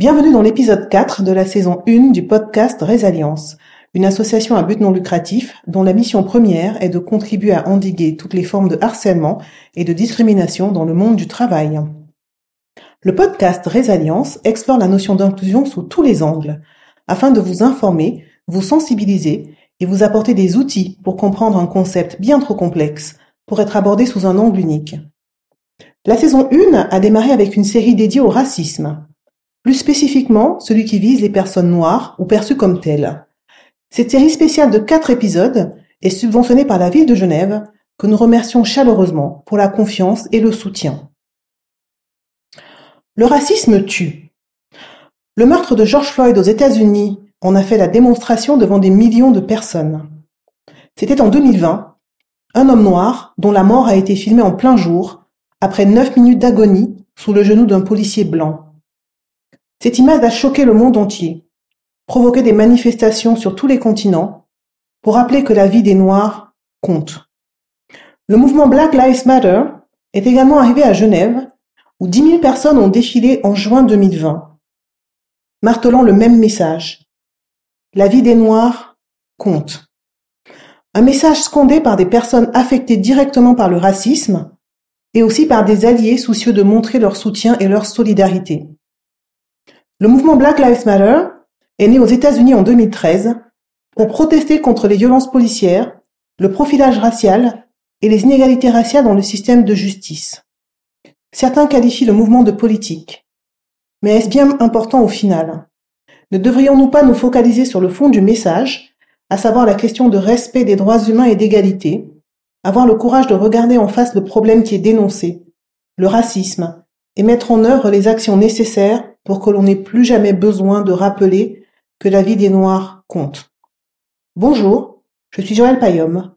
Bienvenue dans l'épisode 4 de la saison 1 du podcast Résalience, une association à but non lucratif dont la mission première est de contribuer à endiguer toutes les formes de harcèlement et de discrimination dans le monde du travail. Le podcast Résalience explore la notion d'inclusion sous tous les angles, afin de vous informer, vous sensibiliser et vous apporter des outils pour comprendre un concept bien trop complexe pour être abordé sous un angle unique. La saison 1 a démarré avec une série dédiée au racisme, plus spécifiquement celui qui vise les personnes noires ou perçues comme telles. Cette série spéciale de quatre épisodes est subventionnée par la ville de Genève, que nous remercions chaleureusement pour la confiance et le soutien. Le racisme tue. Le meurtre de George Floyd aux États-Unis en a fait la démonstration devant des millions de personnes. C'était en 2020, un homme noir dont la mort a été filmée en plein jour, après neuf minutes d'agonie sous le genou d'un policier blanc. Cette image a choqué le monde entier, provoqué des manifestations sur tous les continents, pour rappeler que la vie des Noirs compte. Le mouvement Black Lives Matter est également arrivé à Genève, où dix mille personnes ont défilé en juin 2020, martelant le même message. La vie des Noirs compte. Un message scandé par des personnes affectées directement par le racisme et aussi par des alliés soucieux de montrer leur soutien et leur solidarité. Le mouvement Black Lives Matter est né aux États-Unis en 2013 pour protester contre les violences policières, le profilage racial et les inégalités raciales dans le système de justice. Certains qualifient le mouvement de politique. Mais est-ce bien important au final? Ne devrions-nous pas nous focaliser sur le fond du message à savoir la question de respect des droits humains et d'égalité, avoir le courage de regarder en face le problème qui est dénoncé, le racisme, et mettre en œuvre les actions nécessaires pour que l'on n'ait plus jamais besoin de rappeler que la vie des Noirs compte. Bonjour, je suis Joëlle Payom,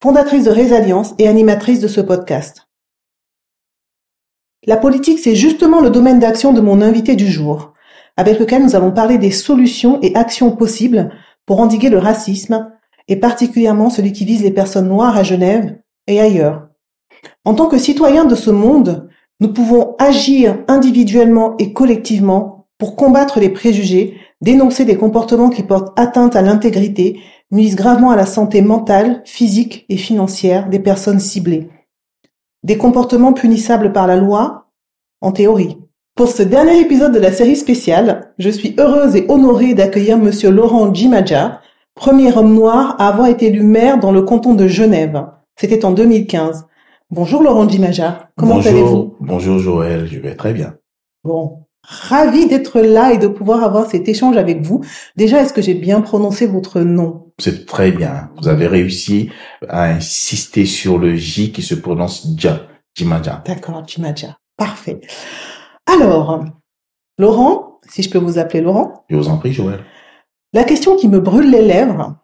fondatrice de Résalience et animatrice de ce podcast. La politique, c'est justement le domaine d'action de mon invité du jour, avec lequel nous allons parler des solutions et actions possibles pour endiguer le racisme, et particulièrement celui qui vise les personnes noires à Genève et ailleurs. En tant que citoyens de ce monde, nous pouvons agir individuellement et collectivement pour combattre les préjugés, dénoncer des comportements qui portent atteinte à l'intégrité, nuisent gravement à la santé mentale, physique et financière des personnes ciblées. Des comportements punissables par la loi, en théorie. Pour ce dernier épisode de la série spéciale, je suis heureuse et honorée d'accueillir monsieur Laurent Jimadja, premier homme noir à avoir été élu maire dans le canton de Genève. C'était en 2015. Bonjour Laurent Jimadja, comment allez-vous? Bonjour Joël, je vais très bien. Bon, ravi d'être là et de pouvoir avoir cet échange avec vous. Déjà, est-ce que j'ai bien prononcé votre nom? C'est très bien. Vous avez réussi à insister sur le J qui se prononce Dja, Jimadja. D'accord, Jimadja. Parfait. Alors, Laurent, si je peux vous appeler Laurent. Je vous en prie, Joël. La question qui me brûle les lèvres,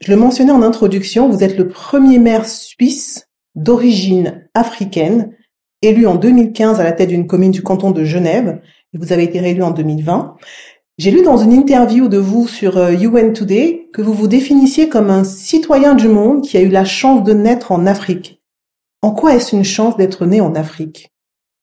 je le mentionnais en introduction, vous êtes le premier maire suisse d'origine africaine, élu en 2015 à la tête d'une commune du canton de Genève, et vous avez été réélu en 2020. J'ai lu dans une interview de vous sur UN euh, Today que vous vous définissiez comme un citoyen du monde qui a eu la chance de naître en Afrique. En quoi est-ce une chance d'être né en Afrique?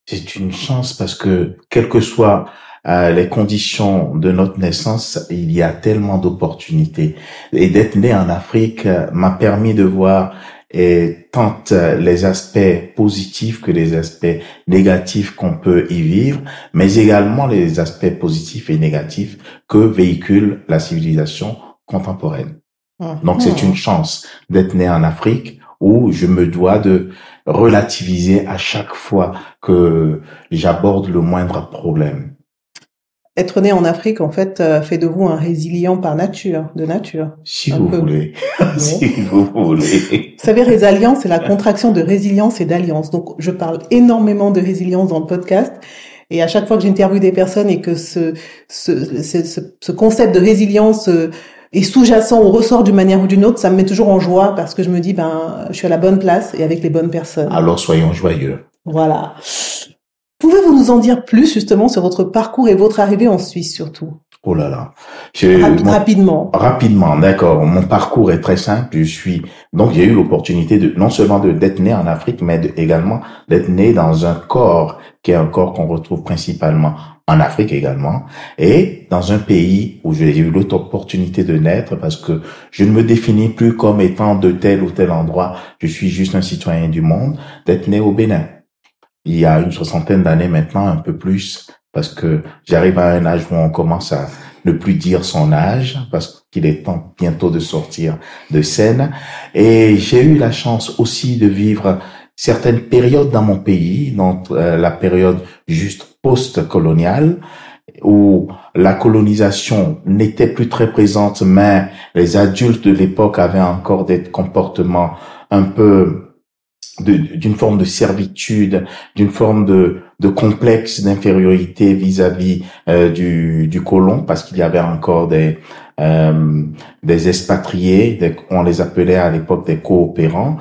C'est une chance parce que, quelles que soient euh, les conditions de notre naissance, il y a tellement d'opportunités. Et d'être né en Afrique euh, m'a permis de voir et tant les aspects positifs que les aspects négatifs qu'on peut y vivre, mais également les aspects positifs et négatifs que véhicule la civilisation contemporaine. Donc c'est mmh. une chance d'être né en Afrique où je me dois de relativiser à chaque fois que j'aborde le moindre problème. Être né en Afrique, en fait, euh, fait de vous un résilient par nature, de nature. Si vous voulez. si vous voulez. Vous savez, résilience, c'est la contraction de résilience et d'alliance. Donc, je parle énormément de résilience dans le podcast. Et à chaque fois que j'interviewe des personnes et que ce, ce, ce, ce concept de résilience euh, et sous-jacent ou ressort d'une manière ou d'une autre, ça me met toujours en joie parce que je me dis, ben, je suis à la bonne place et avec les bonnes personnes. Alors soyons joyeux. Voilà. Pouvez-vous nous en dire plus justement sur votre parcours et votre arrivée en Suisse surtout? Oh là là. rapidement. Rapidement, d'accord. Mon parcours est très simple. Je suis donc j'ai eu l'opportunité de non seulement de d'être né en Afrique, mais également d'être né dans un corps qui est un corps qu'on retrouve principalement en Afrique également, et dans un pays où j'ai eu l'autre opportunité de naître parce que je ne me définis plus comme étant de tel ou tel endroit, je suis juste un citoyen du monde, d'être né au Bénin. Il y a une soixantaine d'années maintenant, un peu plus, parce que j'arrive à un âge où on commence à ne plus dire son âge parce qu'il est temps bientôt de sortir de scène. Et j'ai eu la chance aussi de vivre certaines périodes dans mon pays, dans euh, la période juste post-coloniale, où la colonisation n'était plus très présente, mais les adultes de l'époque avaient encore des comportements un peu d'une forme de servitude, d'une forme de, de complexe d'infériorité vis-à-vis euh, du, du colon, parce qu'il y avait encore des, euh, des expatriés, on les appelait à l'époque des coopérants.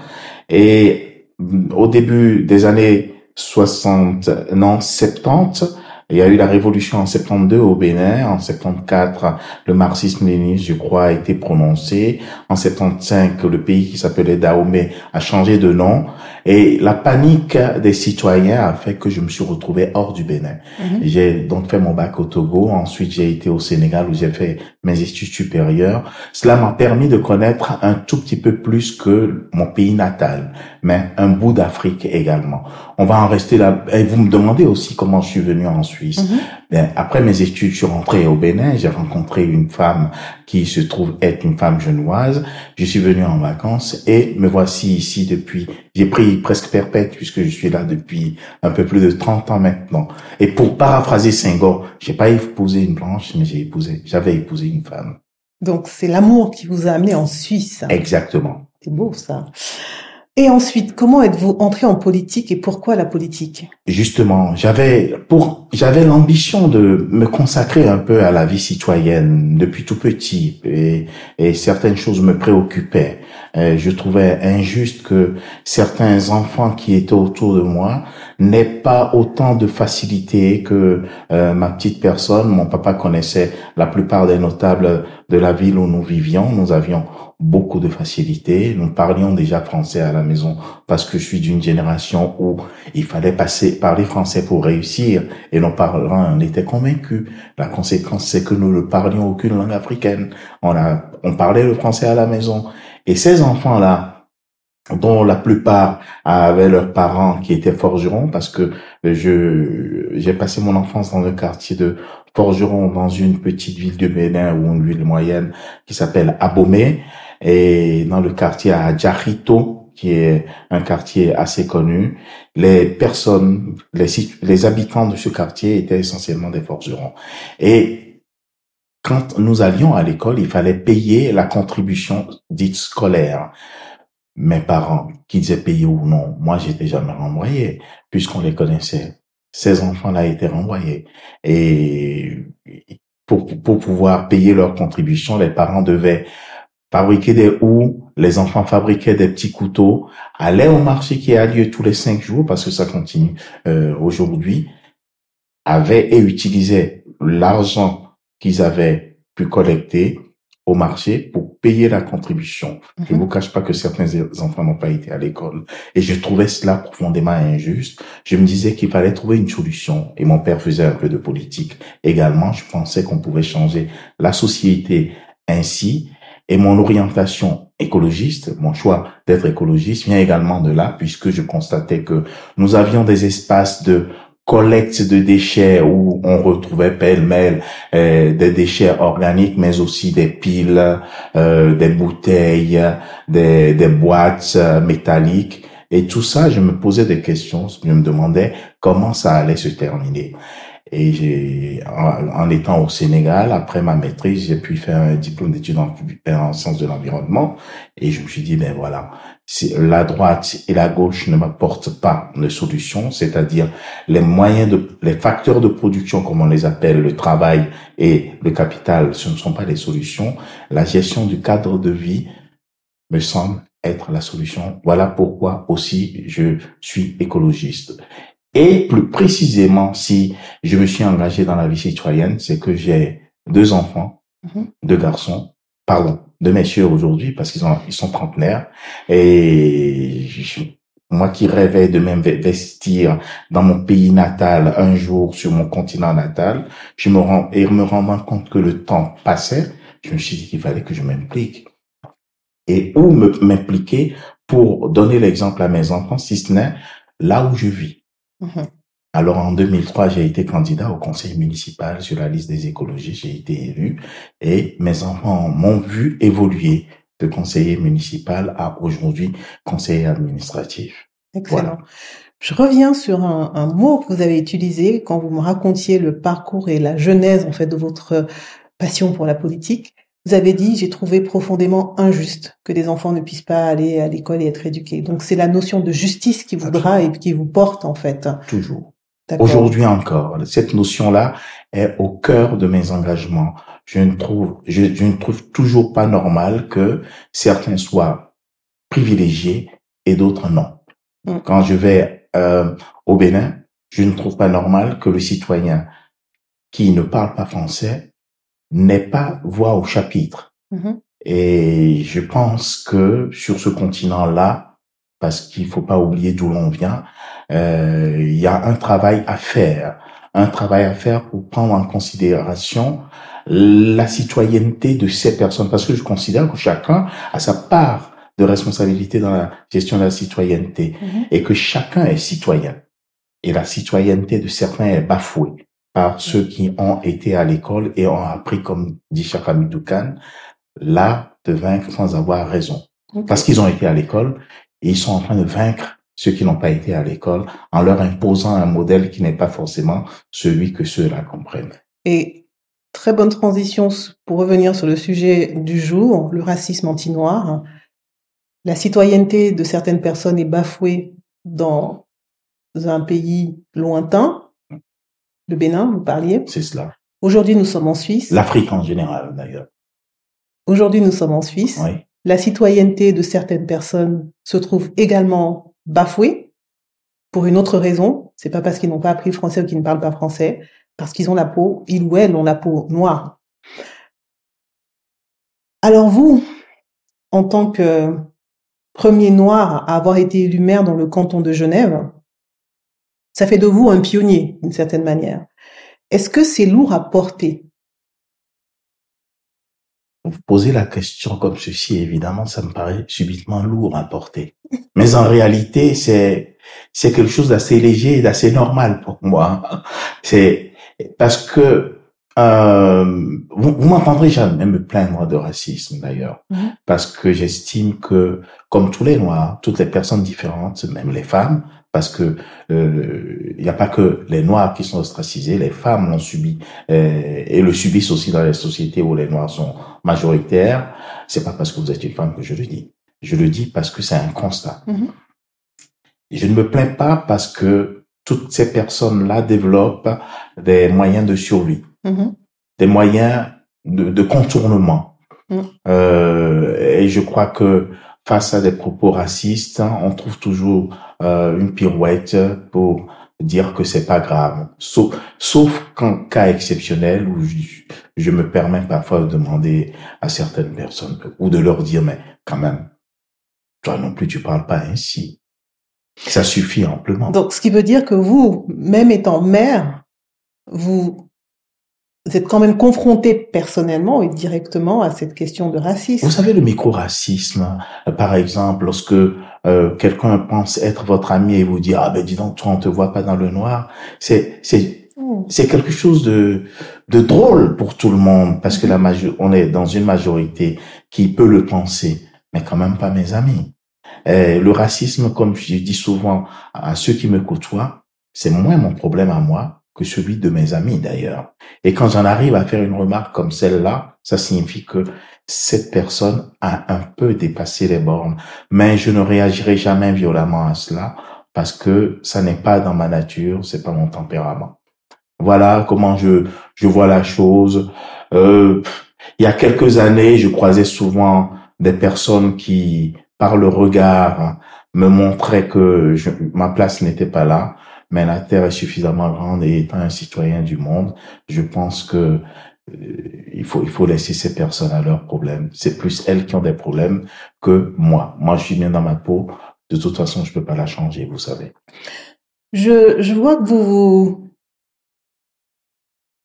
Et au début des années 60, non, 70, il y a eu la révolution en 72 au Bénin. En 74, le marxisme-léninisme, je crois, a été prononcé. En 75, le pays qui s'appelait Dahomey a changé de nom. Et la panique des citoyens a fait que je me suis retrouvé hors du Bénin. Mhm. J'ai donc fait mon bac au Togo. Ensuite, j'ai été au Sénégal où j'ai fait mes études supérieures. Cela m'a permis de connaître un tout petit peu plus que mon pays natal, mais un bout d'Afrique également. On va en rester là. Et vous me demandez aussi comment je suis venu en Suisse. Mhm. Ben, après mes études, je suis rentré au Bénin. J'ai rencontré une femme qui se trouve être une femme genevoise. Je suis venu en vacances et me voici ici depuis. J'ai pris presque perpète puisque je suis là depuis un peu plus de 30 ans maintenant. Et pour paraphraser Senghor, j'ai pas épousé une blanche, mais j'ai épousé, j'avais épousé une femme. Donc c'est l'amour qui vous a amené en Suisse. Exactement. C'est beau ça. Et ensuite, comment êtes-vous entré en politique et pourquoi la politique? Justement, j'avais pour j'avais l'ambition de me consacrer un peu à la vie citoyenne depuis tout petit et, et certaines choses me préoccupaient. Euh, je trouvais injuste que certains enfants qui étaient autour de moi n'aient pas autant de facilité que euh, ma petite personne. Mon papa connaissait la plupart des notables de la ville où nous vivions. Nous avions beaucoup de facilité. Nous parlions déjà français à la maison parce que je suis d'une génération où il fallait passer parler français pour réussir et nos parents en étaient convaincus. La conséquence, c'est que nous ne parlions aucune langue africaine. On a, on parlait le français à la maison. Et ces enfants-là, dont la plupart avaient leurs parents qui étaient forgerons, parce que je j'ai passé mon enfance dans le quartier de Forgeron, dans une petite ville de Bénin ou une ville moyenne qui s'appelle Abomey, et dans le quartier à Djarito, qui est un quartier assez connu. Les personnes, les, les habitants de ce quartier étaient essentiellement des forgerons. Et quand nous allions à l'école, il fallait payer la contribution dite scolaire. Mes parents, qu'ils aient payé ou non, moi j'étais jamais renvoyé, puisqu'on les connaissait. Ces enfants-là étaient renvoyés. Et pour, pour pouvoir payer leur contribution, les parents devaient fabriquer des houes, les enfants fabriquaient des petits couteaux, allaient au marché qui a lieu tous les cinq jours, parce que ça continue euh, aujourd'hui, avaient et utilisaient l'argent qu'ils avaient pu collecter au marché pour payer la contribution. Je ne mhm. vous cache pas que certains enfants n'ont pas été à l'école. Et je trouvais cela profondément injuste. Je me disais qu'il fallait trouver une solution. Et mon père faisait un peu de politique également. Je pensais qu'on pouvait changer la société ainsi. Et mon orientation écologiste, mon choix d'être écologiste vient également de là, puisque je constatais que nous avions des espaces de collecte de déchets où on retrouvait pêle-mêle euh, des déchets organiques, mais aussi des piles, euh, des bouteilles, des, des boîtes euh, métalliques. Et tout ça, je me posais des questions, je me demandais comment ça allait se terminer. Et j'ai, en, étant au Sénégal, après ma maîtrise, j'ai pu faire un diplôme d'études en, en sciences de l'environnement. Et je me suis dit, ben voilà, si la droite et la gauche ne m'apportent pas de solution, c'est-à-dire les moyens de, les facteurs de production, comme on les appelle, le travail et le capital, ce ne sont pas les solutions. La gestion du cadre de vie me semble être la solution. Voilà pourquoi aussi je suis écologiste. Et plus précisément, si je me suis engagé dans la vie citoyenne, c'est que j'ai deux enfants, mhm. deux garçons, pardon, deux messieurs aujourd'hui parce qu'ils ils sont trentenaires et moi qui rêvais de m'investir dans mon pays natal un jour sur mon continent natal, je me rends et me rendant compte que le temps passait, je me suis dit qu'il fallait que je m'implique. Et où m'impliquer pour donner l'exemple à mes enfants, si ce n'est là où je vis. Mhm. Alors en 2003, j'ai été candidat au conseil municipal sur la liste des écologistes, j'ai été élu et mes enfants m'ont vu évoluer de conseiller municipal à aujourd'hui conseiller administratif. Excellent. Je reviens sur un, un, mot que vous avez utilisé quand vous me racontiez le parcours et la genèse en fait de votre passion pour la politique. Vous avez dit j'ai trouvé profondément injuste que des enfants ne puissent pas aller à l'école et être éduqués. Donc c'est la notion de justice qui voudra et qui vous porte en fait. Toujours. Aujourd'hui encore, cette notion-là est au cœur de mes engagements. Je ne trouve, je, ne trouve toujours pas normal que certains soient privilégiés et d'autres non. Mm. Quand je vais euh, au Bénin, je ne trouve pas normal que le citoyen qui ne parle pas français n'ait pas voix au chapitre. Mm-hmm. Et je pense que sur ce continent-là, parce qu'il faut pas oublier d'où l'on vient, euh, il y a un travail à faire, un travail à faire pour prendre en considération la citoyenneté de ces personnes, parce que je considère que chacun a sa part de responsabilité dans la gestion de la citoyenneté mhm. et que chacun est citoyen. Et la citoyenneté de certains est bafouée par ceux qui ont été à l'école et ont appris, comme dit Chaka Khan, l'art de vaincre sans avoir raison. Parce qu'ils ont été à l'école et ils sont en train de vaincre ceux qui n'ont pas été à l'école en leur imposant un modèle qui n'est pas forcément celui que ceux-là comprennent. Et très bonne transition pour revenir sur le sujet du jour, le racisme anti-noir. La citoyenneté de certaines personnes est bafouée dans un pays lointain, le Bénin, vous parliez. C'est cela. Aujourd'hui, nous sommes en Suisse. L'Afrique en général, d'ailleurs. Aujourd'hui, nous sommes en Suisse. Oui. La citoyenneté de certaines personnes se trouve également bafoués pour une autre raison. C'est pas parce qu'ils n'ont pas appris le français ou qu'ils ne parlent pas français, parce qu'ils ont la peau, ils ou elles ont la peau noire. Alors vous, en tant que premier noir à avoir été élu maire dans le canton de Genève, ça fait de vous un pionnier d'une certaine manière. Est-ce que c'est lourd à porter? Vous posez la question comme ceci, évidemment, ça me paraît subitement lourd à porter. Mais en réalité, c'est c'est quelque chose d'assez léger et d'assez normal pour moi. C'est parce que euh, vous, vous m'entendrez jamais me plaindre de racisme d'ailleurs, mm-hmm. parce que j'estime que, comme tous les Noirs, toutes les personnes différentes, même les femmes, parce que il euh, n'y a pas que les Noirs qui sont ostracisés, les femmes l'ont subi euh, et le subissent aussi dans les sociétés où les Noirs sont majoritaires. C'est pas parce que vous êtes une femme que je le dis. Je le dis parce que c'est un constat. Mm-hmm. Je ne me plains pas parce que toutes ces personnes-là développent des moyens de survie, mm-hmm. des moyens de, de contournement. Mm. Euh, et je crois que face à des propos racistes, on trouve toujours euh, une pirouette pour dire que c'est pas grave. Sauf, sauf qu'en cas exceptionnel où je, je, me permets parfois de demander à certaines personnes ou de leur dire, mais quand même, toi non plus, tu parles pas ainsi. Ça suffit amplement. Donc, ce qui veut dire que vous, même étant mère, vous vous êtes quand même confronté personnellement et directement à cette question de racisme. Vous savez, le micro-racisme, euh, par exemple, lorsque euh, quelqu'un pense être votre ami et vous dit ah ben dis donc toi on te voit pas dans le noir, c'est c'est hmm. c'est quelque chose de de drôle pour tout le monde parce que la hmm. major on est dans une majorité qui peut le penser, mais quand même pas mes amis. Et le racisme, comme je dis souvent à ceux qui me côtoient, c'est moins mon problème à moi que celui de mes amis d'ailleurs. Et quand j'en arrive à faire une remarque comme celle-là, ça signifie que cette personne a un peu dépassé les bornes. Mais je ne réagirai jamais violemment à cela parce que ça n'est pas dans ma nature, c'est pas mon tempérament. Voilà comment je, je vois la chose. Euh, il y a quelques années, je croisais souvent des personnes qui, par le regard, me montraient que ma place n'était pas là mais la Terre est suffisamment grande et étant un citoyen du monde, je pense que euh, il faut il faut laisser ces personnes à leurs problèmes. C'est plus elles qui ont des problèmes que moi. Moi, je suis bien dans ma peau. de toute façon, je peux pas la changer, vous savez. Je, je vois que vous,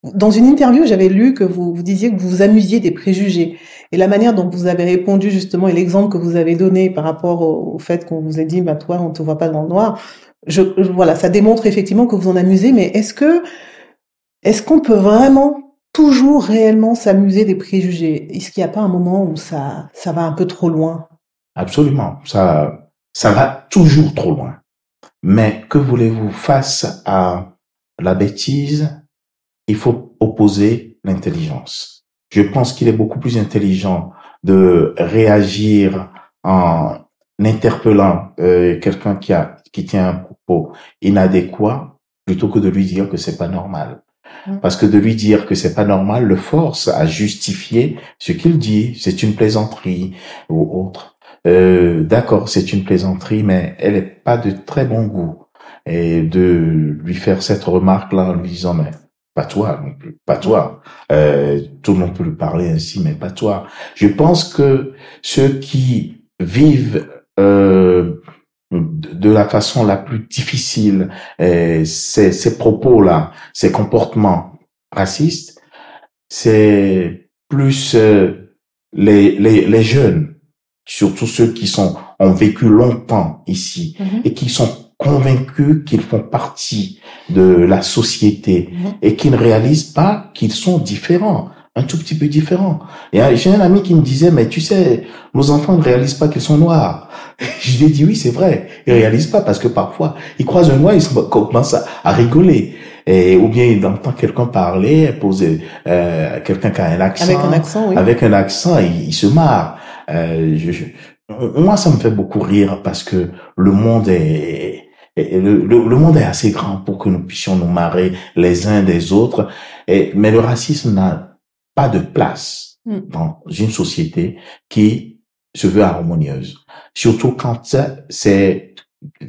dans une interview, j'avais lu que vous, vous disiez que vous vous amusiez des préjugés. Et la manière dont vous avez répondu justement et l'exemple que vous avez donné par rapport au, fait qu'on vous ait dit, bah toi, on te voit pas dans le noir. Je, voilà, ça démontre effectivement que vous en amusez. Mais est-ce que, est-ce qu'on peut vraiment toujours réellement s'amuser des préjugés? Est-ce qu'il n'y a pas un moment où ça, ça va un peu trop loin? Absolument. Ça, ça va toujours trop loin. Mais que voulez-vous face à la bêtise? Il faut opposer l'intelligence. Je pense qu'il est beaucoup plus intelligent de réagir en interpellant euh, quelqu'un qui a qui tient inadéquat plutôt que de lui dire que c'est pas normal. Mm. Parce que de lui dire que c'est pas normal le force à justifier ce qu'il dit. C'est une plaisanterie ou autre. Euh, D'accord, c'est une plaisanterie, mais elle est pas de très bon goût. Et de lui faire cette remarque-là en lui disant, mais pas toi non plus, pas toi. Euh, tout le monde peut le parler ainsi, mais pas toi. Je pense que ceux qui vivent euh, de la façon la plus difficile ces, ces propos-là, ces comportements racistes, c'est plus euh, les, les, les jeunes, surtout ceux qui sont ont vécu longtemps ici mm-hmm. et qui sont convaincus qu'ils font partie de la société mhm. et qu'ils ne réalisent pas qu'ils sont différents, un tout petit peu différents. Et j'ai un ami qui me disait, mais tu sais, nos enfants ne réalisent pas qu'ils sont noirs. Je lui ai dit, oui, c'est vrai, ils réalisent pas parce que parfois, ils croisent un noir, ils commencent à, rigoler. Et, ou bien ils entendent quelqu'un parler, poser euh, quelqu'un qui a un accent, avec un accent, oui. avec un accent, il, se marre. Euh, je, moi, ça me fait beaucoup rire parce que le monde est le, le, monde est assez grand pour que nous puissions nous marrer les uns des autres. Et, mais le racisme n'a pas de place hmm. dans une société qui se veut harmonieuse. Surtout quand c'est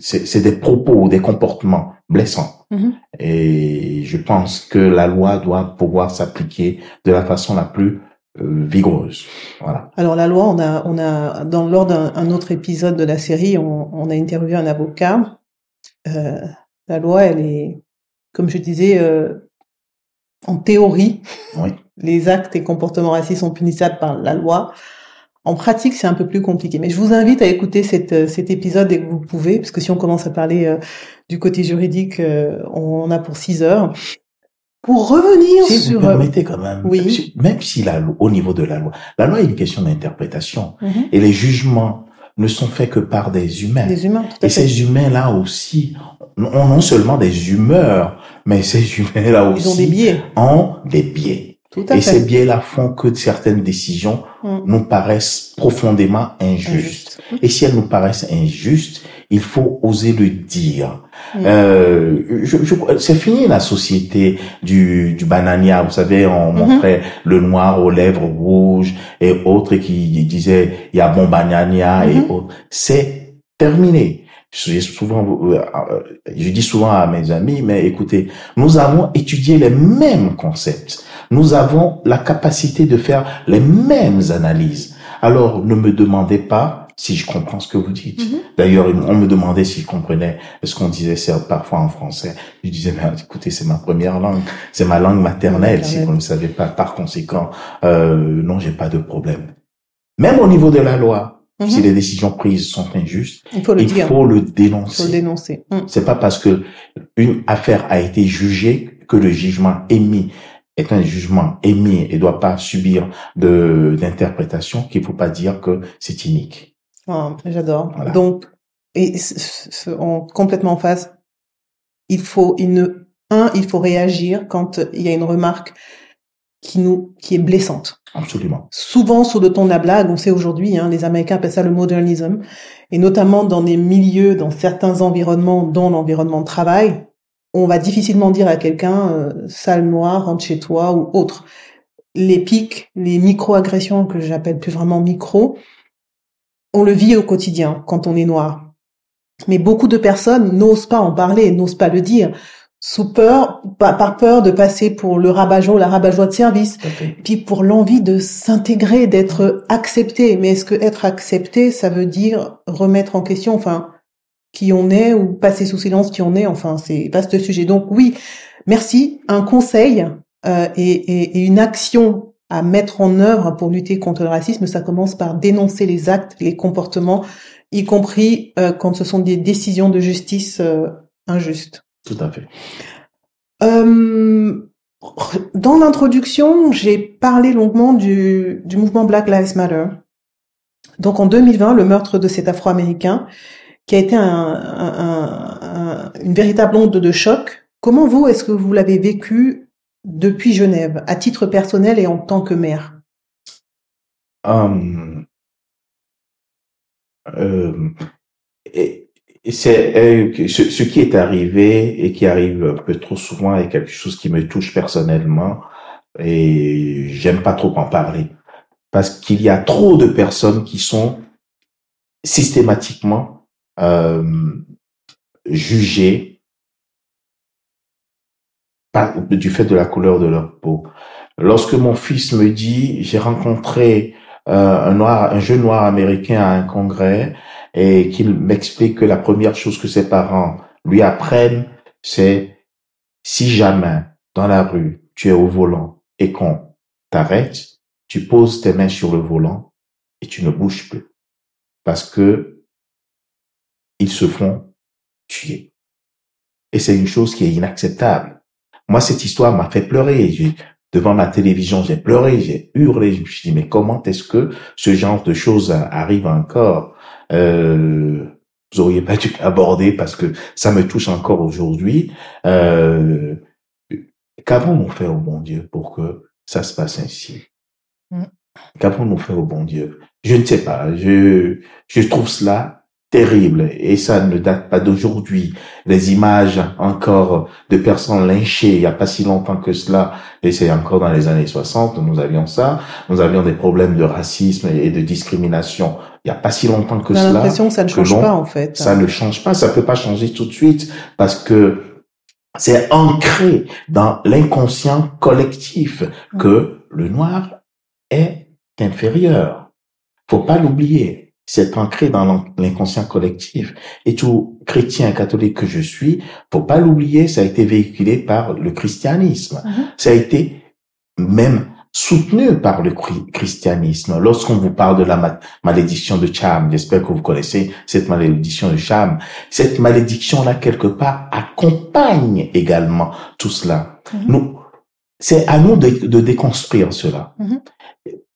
c'est des propos ou des comportements blessants. Mm-hmm. Et je pense que la loi doit pouvoir s'appliquer de la façon la plus euh, vigoureuse. Voilà. Alors la loi, on a, on a dans lors d'un autre épisode de la série, on, on a interviewé un avocat euh, la loi, elle est, comme je disais, euh, en théorie, les actes et comportements racistes sont punissables par la loi. En pratique, c'est un peu plus compliqué. Mais je vous invite à écouter cette, euh, cet épisode dès que vous pouvez, parce que si on commence à parler du côté juridique, on en a pour six heures. Pour revenir si sur... Vous permettez quand même, oui. même si la, au niveau de la loi, la loi est une question d'interprétation. Mm-hmm. Et les jugements ne sont faits que par des humains. Des humains, tout à Et ces humains-là aussi ont non seulement des humeurs, mais ces humains-là aussi ont des biais. Ont des biais. Tout à et ces biais-là font que certaines décisions mm. nous paraissent profondément injustes. Et si elles nous paraissent injustes, il faut oser le dire. Mm. Euh, je, je, c'est fini la société du, du banania. Vous savez, on mm-hmm. montrait le noir aux lèvres rouges et autres qui disaient il y a bon banania et mm-hmm. autres. C'est terminé. Je, souvent, euh, je dis souvent à mes amis, mais écoutez, nous avons étudié les mêmes concepts. Nous avons la capacité de faire les mêmes analyses. Alors, ne me demandez pas si je comprends ce que vous dites. Mm-hmm. D'ailleurs, on me demandait si je comprenais ce qu'on disait parfois en français. Je disais, mais écoutez, c'est ma première langue, c'est ma langue maternelle. Si vous ne savez pas, par conséquent, euh, non, j'ai pas de problème. Même au niveau de la loi, mm-hmm. si les décisions prises sont injustes, il faut le, il faut le dénoncer. Il faut dénoncer. Mm. C'est pas parce que une affaire a été jugée que le jugement émis est un jugement émis et doit pas subir de d'interprétation qu'il faut pas dire que c'est inique. Oh, J'adore. Donc, et en, complètement en face, il faut, il ne, un, il faut réagir quand il y a une remarque qui nous, qui est blessante. Absolument. Souvent sous le ton de la blague, on sait aujourd'hui, hein, les Américains appellent ça le modernisme, et notamment dans des milieux, dans certains environnements, dont l'environnement de travail, on va difficilement dire à quelqu'un euh, sale noir, rentre chez toi ou autre. Les pics, les micro-agressions que j'appelle plus vraiment micro, on le vit au quotidien quand on est noir. Mais beaucoup de personnes n'osent pas en parler, n'osent pas le dire, sous peur, par peur de passer pour le rabat-joie, la rabat-joie de service, puis pour l'envie de s'intégrer, d'être accepté. Mais est-ce que être accepté, ça veut dire remettre en question, enfin, qui on est ou passer sous silence qui on est. Enfin, c'est vaste sujet. Donc oui, merci. Un conseil euh, et, et, et, une action à mettre en œuvre pour lutter contre le racisme, ça commence par dénoncer les actes, les comportements, y compris euh, quand ce sont des décisions de justice euh, injustes. Tout à fait. Euh, dans l'introduction, j'ai parlé longuement du, du mouvement Black Lives Matter. Donc en 2020, le meurtre de cet Afro-Américain, qui a été un, un, un, une véritable onde de choc. Comment vous, est-ce que vous l'avez vécu depuis Genève, à titre personnel et en tant que mère? Um, euh, et, c'est ce, ce, qui est arrivé et qui arrive un peu trop souvent est quelque chose qui me touche personnellement et j'aime pas trop en parler parce qu'il y a trop de personnes qui sont systématiquement euh, jugées par, du fait de la couleur de leur peau. Lorsque mon fils me dit, j'ai rencontré euh, un noir, un jeune noir américain à un congrès et qu'il m'explique que la première chose que ses parents lui apprennent, c'est si jamais dans la rue tu es au volant et qu'on t'arrête, tu poses tes mains sur le volant et tu ne bouges plus. Parce que ils se font tuer. Et c'est une chose qui est inacceptable. Moi, cette histoire m'a fait pleurer. devant ma télévision, j'ai pleuré, j'ai hurlé. Je me suis dit, mais comment est-ce que ce genre de choses arrive encore? Euh, Vous auriez pas dû aborder parce que ça me touche encore aujourd'hui. Euh, Qu'avons-nous fait au bon Dieu pour que ça se passe ainsi? Mm. Qu'avons-nous fait au bon Dieu? Je ne sais pas. Je, je trouve cela terrible et ça ne date pas d'aujourd'hui. Les images encore de personnes lynchées il n'y a pas si longtemps que cela et c'est encore dans les années 60 nous avions ça. Nous avions des problèmes de racisme et de discrimination il n'y a pas si longtemps que cela. l'impression que ça ne change pas en fait. Ça ne change pas, ça peut pas changer tout de suite parce que c'est ancré dans l'inconscient collectif que le noir est inférieur. Faut pas l'oublier c'est ancré dans l'inconscient collectif. Et tout chrétien catholique que je suis, faut pas l'oublier, ça a été véhiculé par le christianisme. Mm-hmm. Ça a été même soutenu par le christianisme. Lorsqu'on vous parle de la malédiction de Cham, j'espère que vous connaissez cette malédiction de Cham, cette malédiction-là, quelque part, accompagne également tout cela. Mm-hmm. Nous, c'est à nous de, déconstruire cela. Mm-hmm.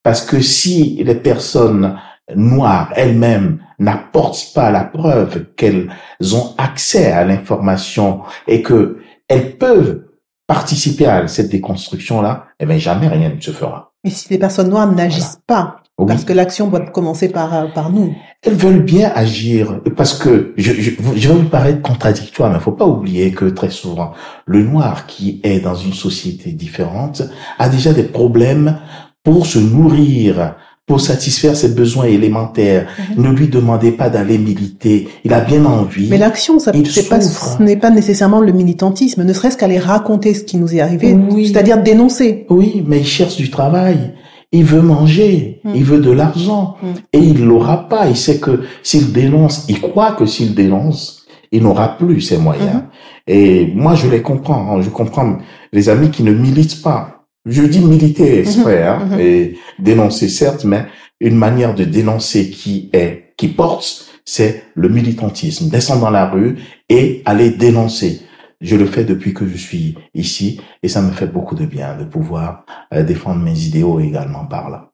Parce que si les personnes noires elles-mêmes n'apportent pas la preuve qu'elles ont accès à l'information et que elles peuvent participer à cette déconstruction-là, eh bien, jamais rien ne se fera. Mais si les personnes noires n'agissent pas, parce que l'action doit commencer par, par nous. Elles veulent bien agir, parce que je, je, je vais vous paraître contradictoire, mais il faut pas oublier que très souvent, le noir qui est dans une société différente a déjà des problèmes pour se nourrir, pour satisfaire ses besoins élémentaires. Mhm. Ne lui demandez pas d'aller militer. Il a bien envie. Mais l'action, ça pas, ce n'est pas nécessairement le militantisme, ne serait-ce qu'aller raconter ce qui nous est arrivé, c'est-à-dire dénoncer. Oui, mais il cherche du travail. Il veut manger, mhm. il veut de l'argent, mhm. et il l'aura pas. Il sait que s'il dénonce, il croit que s'il dénonce, il n'aura plus ses moyens. Et moi, je les comprends. Hein. Je comprends les amis qui ne militent pas je dis militer exprès, hein, mhm. et dénoncer certes, mais une manière de dénoncer qui est, qui porte, c'est le militantisme. Descendre dans la rue et aller dénoncer. Je le fais depuis que je suis ici et ça me fait beaucoup de bien de pouvoir euh, défendre mes idéaux également par là.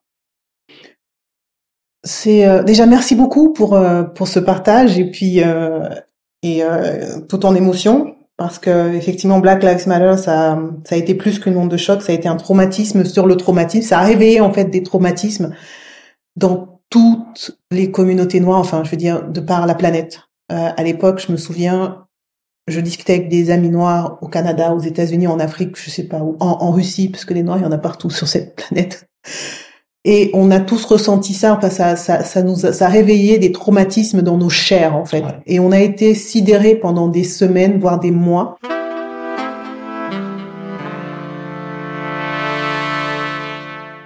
C'est euh, déjà merci beaucoup pour euh, pour ce partage et puis et tout en émotion parce que effectivement Black Lives Matter ça ça a été plus qu'une onde de choc, ça a été un traumatisme sur le traumatisme, ça a réveillé en fait des traumatismes dans toutes les communautés noires, enfin je veux dire de par la planète. Euh, à l'époque, je me souviens, je discutais avec des amis noirs au Canada, aux États-Unis, en Afrique, je sais pas où, en, en Russie, parce que les noirs il y en a partout sur cette planète. Et on a tous ressenti ça, enfin ça, ça, ça nous a, ça a réveillé des traumatismes dans nos chairs en fait. Et on a été sidérés pendant des semaines, voire des mois.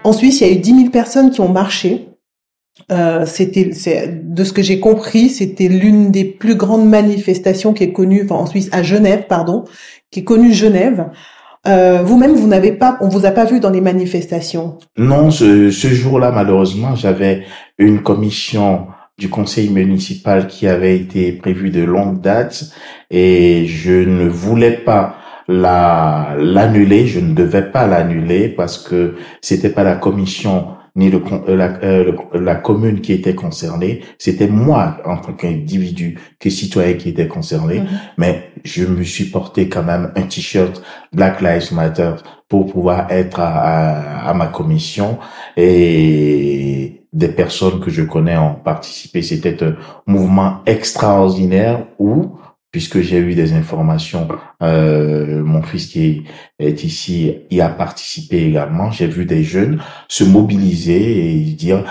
En Suisse, il y a eu 10 000 personnes qui ont marché Euh, c'était, de ce que j'ai compris, c'était l'une des plus grandes manifestations qui est connue, enfin, en Suisse, à Genève, pardon, qui est connue Genève. Euh, vous-même, vous n'avez pas, on vous a pas vu dans les manifestations. Non, ce, ce jour-là, malheureusement, j'avais une commission du conseil municipal qui avait été prévue de longue date et je ne voulais pas la l'annuler, je ne devais pas l'annuler parce que c'était pas la commission ni le, euh, la, euh, la, commune qui était concernée, c'était moi en tant qu'individu, que citoyen qui était concerné, mhm. mais je me suis porté quand même un t-shirt Black Lives Matter pour pouvoir être à, à, ma commission et des personnes que je connais ont participé. C'était un mouvement extraordinaire où puisque j'ai eu des informations. Euh, mon fils qui est ici y a participé également. J'ai vu des jeunes se mobiliser et dire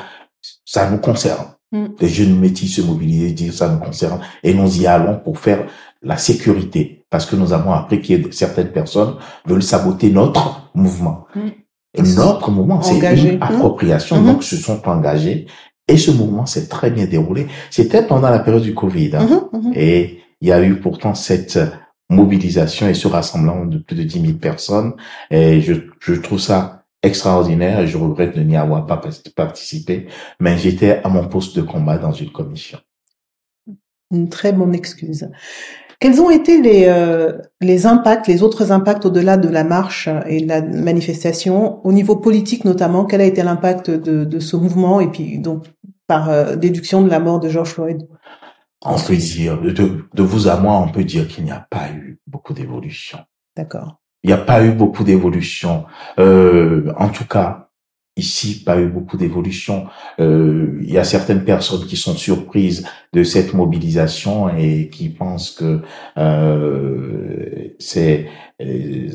ça nous concerne. Mm. Des jeunes métis se mobiliser et dire ça nous concerne et nous y allons pour faire la sécurité parce que nous avons appris que certaines personnes veulent saboter notre mouvement. Mm. notre mouvement, c'est une mm. appropriation, mm-hmm. donc se sont engagés et ce mouvement s'est très bien déroulé. C'était pendant la période du Covid. Hein. Mm-hmm. Mm-hmm. Et il y a eu pourtant cette mobilisation et ce rassemblement de plus de 10 000 personnes. Et je, je trouve ça extraordinaire et je regrette de n'y avoir pas participé, mais j'étais à mon poste de combat dans une commission. Une très bonne excuse. Quels ont été les, euh, les impacts, les autres impacts au-delà de la marche et de la manifestation, au niveau politique notamment Quel a été l'impact de, de ce mouvement? Et puis donc par euh, déduction de la mort de George Floyd on peut dire, de, de, vous à moi, on peut dire qu'il n'y a pas eu beaucoup d'évolution. D'accord. Il n'y a pas eu beaucoup d'évolution. Euh, en tout cas, ici, pas eu beaucoup d'évolution. Euh, il y a certaines personnes qui sont surprises de cette mobilisation et qui pensent que euh, ces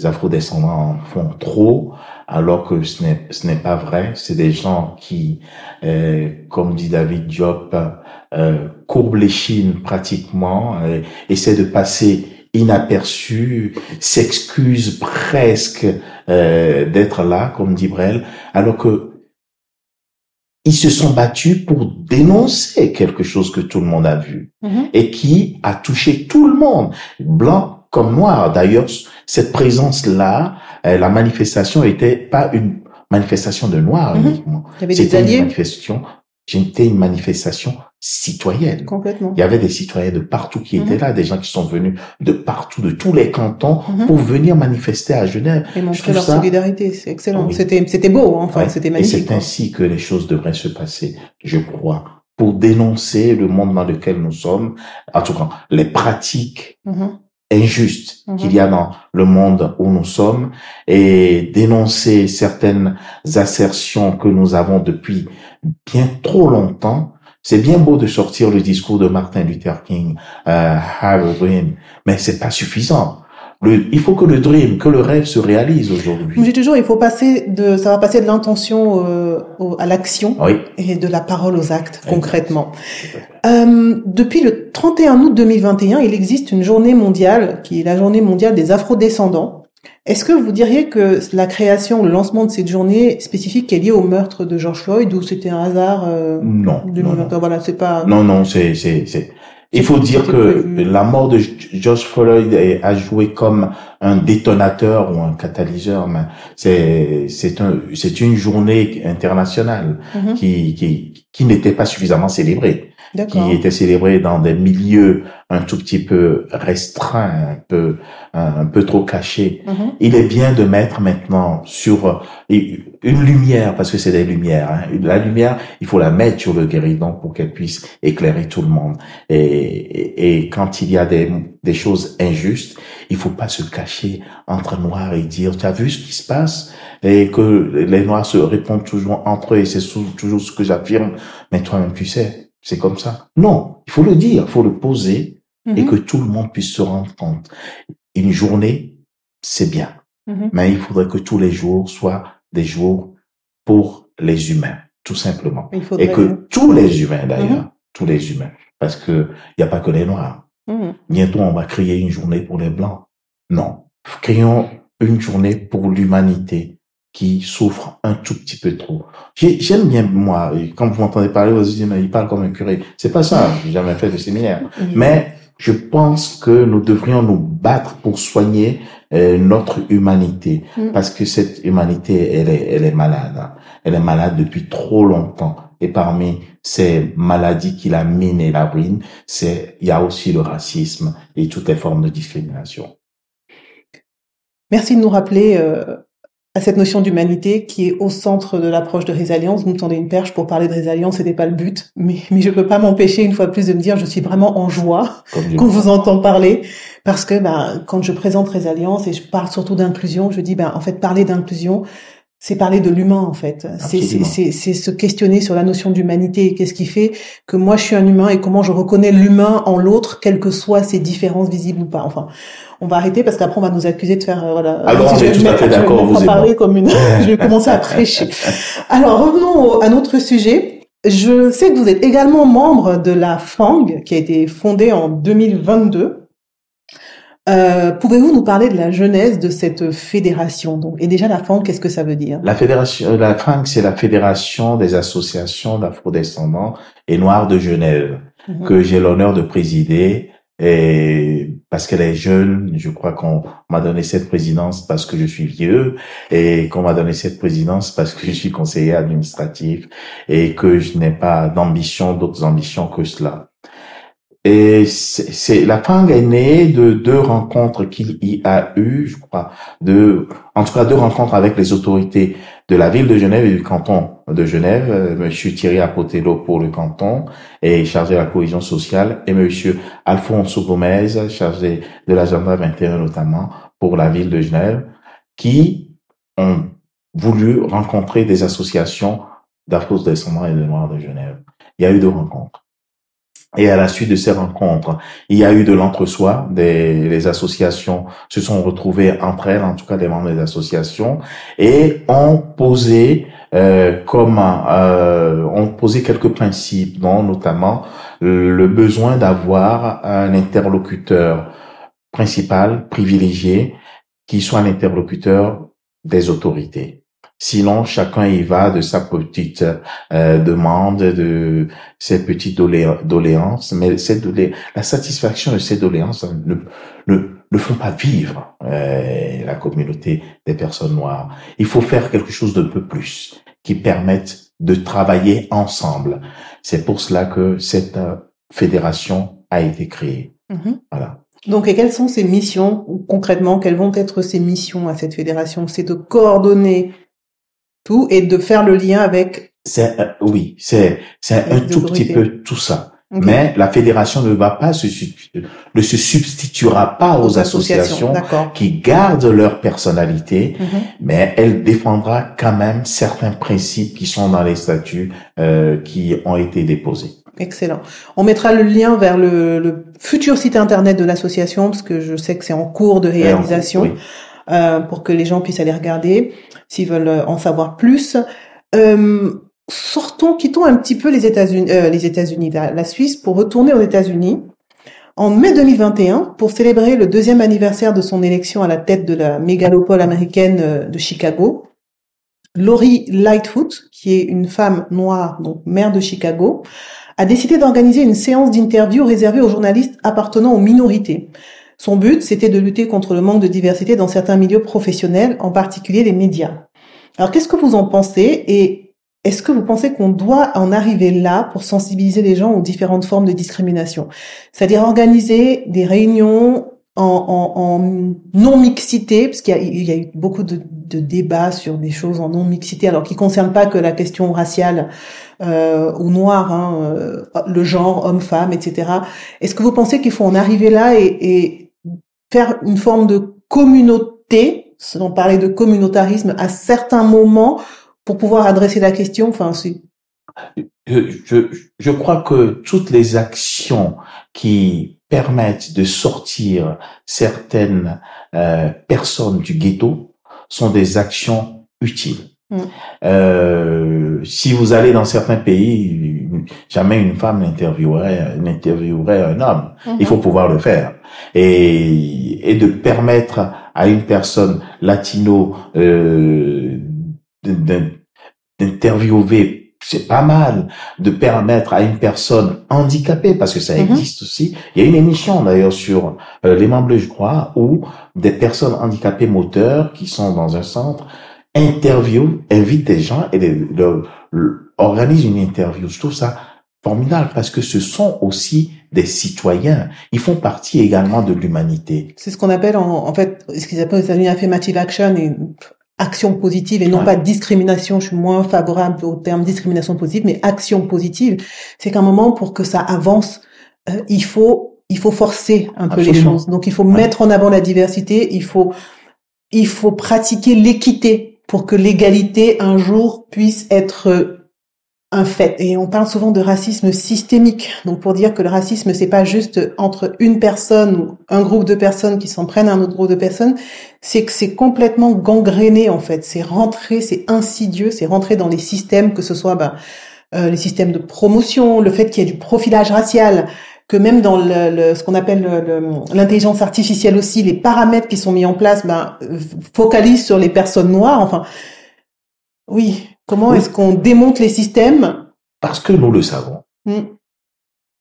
afrodescendants font trop, alors que ce n'est ce n'est pas vrai. C'est des gens qui, euh, comme dit David Diop, euh, courbe les chines pratiquement, euh, essaie de passer inaperçu, s'excuse presque euh, d'être là, comme dit Brel, alors que ils se sont battus pour dénoncer quelque chose que tout le monde a vu mm-hmm. et qui a touché tout le monde, blanc comme noir. D'ailleurs, cette présence-là, euh, la manifestation était pas une manifestation de noirs mm-hmm. uniquement. C'était une manifestation c'était une manifestation citoyenne. Complètement. Il y avait des citoyens de partout qui étaient mhm. là, des gens qui sont venus de partout, de tous les cantons, mhm. pour venir manifester à Genève. Et montrer leur solidarité, c'est excellent. C'était, c'était beau, hein. enfin, c'était magnifique. Et c'est ainsi que les choses devraient se passer, je crois, pour dénoncer le monde dans lequel nous sommes, en tout cas, les pratiques mhm injuste mhm. qu'il y a dans le monde où nous sommes et dénoncer certaines assertions que nous avons depuis bien trop longtemps. C'est bien beau de sortir le discours de Martin Luther King, euh, Have a Dream, mais c'est pas suffisant il faut que le dream, que le rêve se réalise aujourd'hui. Je dis toujours, il faut passer de, ça va passer de l'intention euh, à l'action et de la parole aux actes concrètement. Euh, depuis le 31 août 2021, il existe une journée mondiale qui est la journée mondiale des Afro-descendants. Est-ce que vous diriez que la création, le lancement de cette journée spécifique est liée au meurtre de George Floyd ou c'était un hasard euh, Non. Non, non. Voilà, c'est pas. Non, non, c'est c'est c'est il faut dire que la mort de George Floyd a joué comme un détonateur ou un catalyseur, mais c'est c'est un c'est une journée internationale mm-hmm. qui qui qui n'était pas suffisamment célébrée qui était célébré dans des milieux un tout petit peu restreints, un peu un, peu trop cachés. Mm-hmm. Il est bien de mettre maintenant sur une lumière, parce que c'est des lumières. Hein. La lumière, il faut la mettre sur le guéridon pour qu'elle puisse éclairer tout le monde. Et, et, quand il y a des, des choses injustes, il faut pas se cacher entre noirs et dire, tu as vu ce qui se passe? Et que les noirs se répondent toujours entre eux et c'est toujours ce que j'affirme, mais toi-même tu sais c'est comme ça. Non, il faut le dire, il faut le poser et mhm. que tout le monde puisse se rendre compte. Une journée, c'est bien, mhm. mais il faudrait que tous les jours soient des jours pour les humains, tout simplement. Et que tous les humains, d'ailleurs, mhm. tous les humains, parce que il n'y a pas que les noirs. Bientôt, on va créer une journée pour les blancs. Non, créons une journée pour l'humanité qui souffrent un tout petit peu trop. J'aime bien, moi, quand vous m'entendez parler, vous dites, il parle comme un curé. C'est pas ça, j'ai jamais fait de séminaire. Mais je pense que nous devrions nous battre pour soigner euh, notre humanité, mm. parce que cette humanité, elle est, elle est malade. Hein. Elle est malade depuis trop longtemps. Et parmi ces maladies qui la minent et la ruinent, c'est, il y a aussi le racisme et toutes les formes de discrimination. Merci de nous rappeler euh, à cette notion d'humanité qui est au centre de l'approche de résilience. Vous me tendez une perche pour parler de résilience, c'était pas le but, mais, mais je peux pas m'empêcher une fois de plus de me dire je suis vraiment en joie quand vous entend parler parce que ben, quand je présente résilience et je parle surtout d'inclusion, je dis ben en fait parler d'inclusion c'est parler de l'humain en fait. C'est se questionner sur la notion d'humanité et qu'est-ce qui fait que moi je suis un humain et comment je reconnais l'humain en l'autre, quelles que soient ses différences visibles ou pas. Enfin, on va arrêter parce qu'après on va nous accuser de faire euh, voilà. Alors je, tout à fait d'accord. Vous parler comme une. je vais commencer à prêcher. Alors revenons à notre sujet. Je sais que vous êtes également membre de la FANG qui a été fondée en 2022 euh, Pouvez-vous nous parler de la genèse de cette fédération? Donc, Et déjà, la FANG, qu'est-ce que ça veut dire? La fédération, la FANG, c'est la Fédération des associations d'afro-descendants et noirs de Genève, mhm. que j'ai l'honneur de présider. Et parce qu'elle est jeune, je crois qu'on m'a donné cette présidence parce que je suis vieux et qu'on m'a donné cette présidence parce que je suis conseiller administratif et que je n'ai pas d'ambition, d'autres ambitions que cela. Et c'est la FANG est née de deux rencontres qu'il y a eu, je crois, de, en tout cas deux rencontres avec les autorités de la ville de Genève et du canton de Genève, euh, Monsieur Thierry Apotello pour le canton et chargé de la cohésion sociale, et Monsieur Alfonso Gomez, chargé de l'agenda 21 notamment pour la ville de Genève, qui ont voulu rencontrer des associations d'afro-descendants et de noirs de Genève. Il y a eu deux rencontres. Et à la suite de ces rencontres, il y a eu de l'entre-soi. Des, les associations se sont retrouvées entre elles, en tout cas des membres des associations, et ont posé euh, comme euh, ont posé quelques principes, dont notamment le besoin d'avoir un interlocuteur principal, privilégié, qui soit un interlocuteur des autorités. Sinon, chacun y va de sa petite euh, demande, de ses petites doléances, mais cette la satisfaction de ces doléances ne, ne, ne font pas vivre euh, la communauté des personnes noires. Il faut faire quelque chose de peu plus qui permette de travailler ensemble. C'est pour cela que cette euh, fédération a été créée. Mm-hmm. Voilà. Donc, et quelles sont ces missions, ou concrètement, quelles vont être ces missions à cette fédération? C'est de coordonner tout et de faire le lien avec. C'est euh, oui, c'est c'est un tout petit peu tout ça. Mais la fédération ne va pas se ne se substituera pas aux, associations, qui gardent leur personnalité, mhm. mais elle défendra quand même certains principes qui sont dans les statuts euh, qui ont été déposés. Excellent. On mettra le lien vers le, le futur site internet de l'association parce que je sais que c'est en cours de réalisation. Euh, pour que les gens puissent aller regarder s'ils veulent euh, en savoir plus. Euh, sortons, quittons un petit peu les États-Unis, euh, les États-Unis, la Suisse, pour retourner aux États-Unis. En mai 2021, pour célébrer le deuxième anniversaire de son élection à la tête de la mégalopole américaine de Chicago, Lori Lightfoot, qui est une femme noire, donc maire de Chicago, a décidé d'organiser une séance d'interview réservée aux journalistes appartenant aux minorités. Son but, c'était de lutter contre le manque de diversité dans certains milieux professionnels, en particulier les médias. Alors, qu'est-ce que vous en pensez et est-ce que vous pensez qu'on doit en arriver là pour sensibiliser les gens aux différentes formes de discrimination? C'est-à-dire organiser des réunions en, non-mixité, parce qu'il y, a eu beaucoup de, débats sur des choses en non-mixité, alors qui ne concernent pas que la question raciale euh, ou noire, hein, euh, le genre homme-femme, etc. Est-ce que vous pensez qu'il faut en arriver là et faire une forme de communauté, on parlait de communautarisme à certains moments pour pouvoir adresser la question. Enfin, c'est je, je, crois que toutes les actions qui permettent de sortir certaines euh, personnes du ghetto sont des actions utiles. Mm. Euh, si vous allez dans certains pays, jamais une femme n'interviewerait n'interviewerait un homme. Il mm-hmm. faut pouvoir le faire et, et de permettre à une personne latino euh, d'interviewer c'est pas mal de permettre à une personne handicapée, parce que ça mhm. existe aussi. Il y a une émission d'ailleurs sur euh, les membres, je crois, où des personnes handicapées moteurs qui sont dans un centre interviewent, invitent des gens et les, organisent une interview. Je trouve ça formidable parce que ce sont aussi des citoyens. Ils font partie également de l'humanité. C'est ce qu'on appelle en, en fait, ce qu'ils appellent aux États-Unis affirmative action et action positive et non pas discrimination. Je suis moins favorable au terme discrimination positive, mais action positive. C'est qu'un moment pour que ça avance, euh, il faut il faut forcer un peu les choses. Donc il faut mettre en avant la diversité. Il faut il faut pratiquer l'équité pour que l'égalité un jour puisse être un fait. Et on parle souvent de racisme systémique. Donc pour dire que le racisme, c'est pas juste entre une personne ou un groupe de personnes qui s'en prennent à un autre groupe de personnes, c'est que c'est complètement gangréné en fait. C'est rentré, c'est insidieux, c'est rentré dans les systèmes, que ce soit ben, euh, les systèmes de promotion, le fait qu'il y ait du profilage racial, que même dans le, ce qu'on appelle l'intelligence artificielle aussi, les paramètres qui sont mis en place ben, focalisent sur les personnes noires. Enfin, oui, Comment est-ce qu'on démonte les systèmes? Parce que nous le savons. Hmm.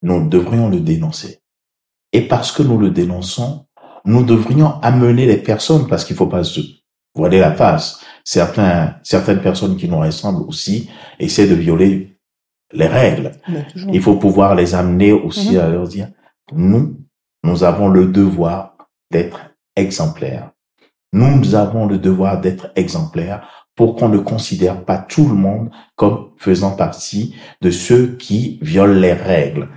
Nous devrions le dénoncer. Et parce que nous le dénonçons, nous devrions amener les personnes, parce qu'il faut pas se voiler la face. Certains, certaines personnes qui nous ressemblent aussi essaient de violer les règles. Il faut pouvoir les amener aussi mhm. à leur dire, nous, nous avons le devoir d'être exemplaires. Nous avons le devoir d'être exemplaires pour qu'on ne considère pas tout le monde comme faisant partie de ceux qui violent les règles.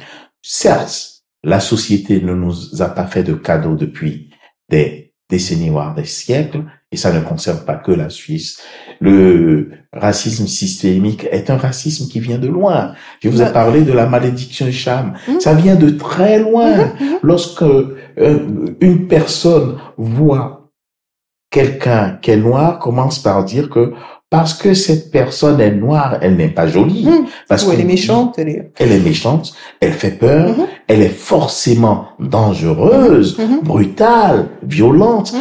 Certes, la société ne nous a pas fait de cadeaux depuis des décennies, voire des siècles, et ça ne concerne pas que la Suisse. Le racisme systémique est un racisme qui vient de loin. Je vous ai bah, parlé de la malédiction Cham. Mmh. Ça vient de très loin. Mmh, mmh. Lorsque euh, une personne voit quelqu'un qui est noir commence par dire que parce que cette personne est noire, elle n'est pas jolie. Mmh. Parce qu'elle est méchante. Elle est... elle est méchante, elle fait peur, mmh. elle est forcément dangereuse, mmh. brutale, violente.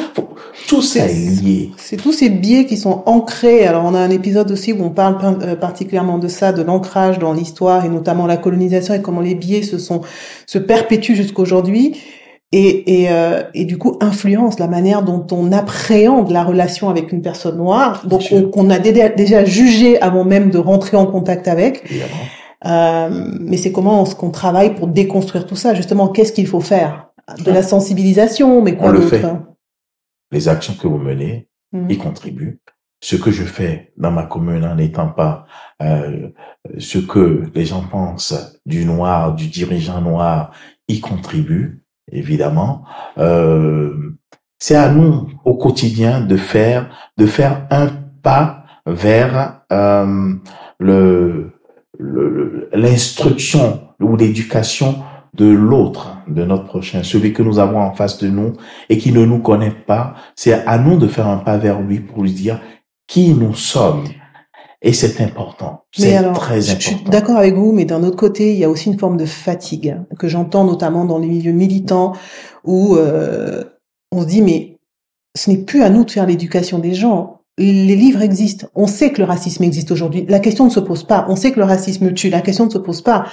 Tout ça est lié. C'est tous ces biais qui sont ancrés. Alors on a un épisode aussi où on parle euh, particulièrement de ça, de l'ancrage dans l'histoire et notamment la colonisation et comment les biais se sont se perpétuent jusqu'aujourd'hui et, et, euh, et, du coup influence la manière dont on appréhende la relation avec une personne noire, donc qu'on a déjà jugé avant même de rentrer en contact avec. Euh, mais c'est comment est-ce qu'on travaille pour déconstruire tout ça? Justement, qu'est-ce qu'il faut faire? De la sensibilisation, mais quoi d'autre? Les actions que vous menez mmh. y contribuent. Ce que je fais dans ma commune en n'étant pas euh, ce que les gens pensent du noir, du dirigeant noir, y contribue évidemment. Euh, c'est à nous au quotidien de faire de faire un pas vers euh, le l'instruction ou l'éducation de l'autre, de notre prochain, celui que nous avons en face de nous et qui ne nous connaît pas. C'est à nous de faire un pas vers lui pour lui dire qui nous sommes et c'est important. C'est très important. Je suis d'accord avec vous, mais d'un autre côté, il y a aussi une forme de fatigue que j'entends notamment dans les milieux militants où euh, on se dit mais ce n'est plus à nous de faire l'éducation des gens. Les livres existent. On sait que le racisme existe aujourd'hui. La question ne se pose pas. On sait que le racisme tue. La question ne se pose pas.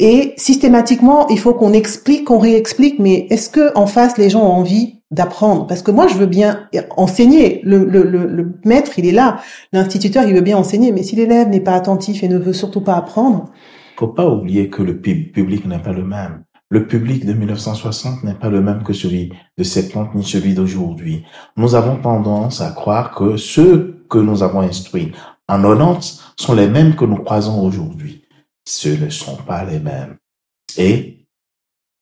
Et systématiquement, il faut qu'on explique, qu'on réexplique. Mais est-ce que en face, les gens ont envie d'apprendre. Parce que moi je veux bien enseigner. Le, le, le, maître il est là. L'instituteur il veut bien enseigner. Mais si l'élève n'est pas attentif et ne veut surtout pas apprendre faut pas oublier que le public n'est pas le même. Le public de 1960 n'est pas le même que celui de 70 ni celui d'aujourd'hui. Nous avons tendance à croire que ceux que nous avons instruits en 90 sont les mêmes que nous croisons aujourd'hui. Ce ne sont pas les mêmes. Et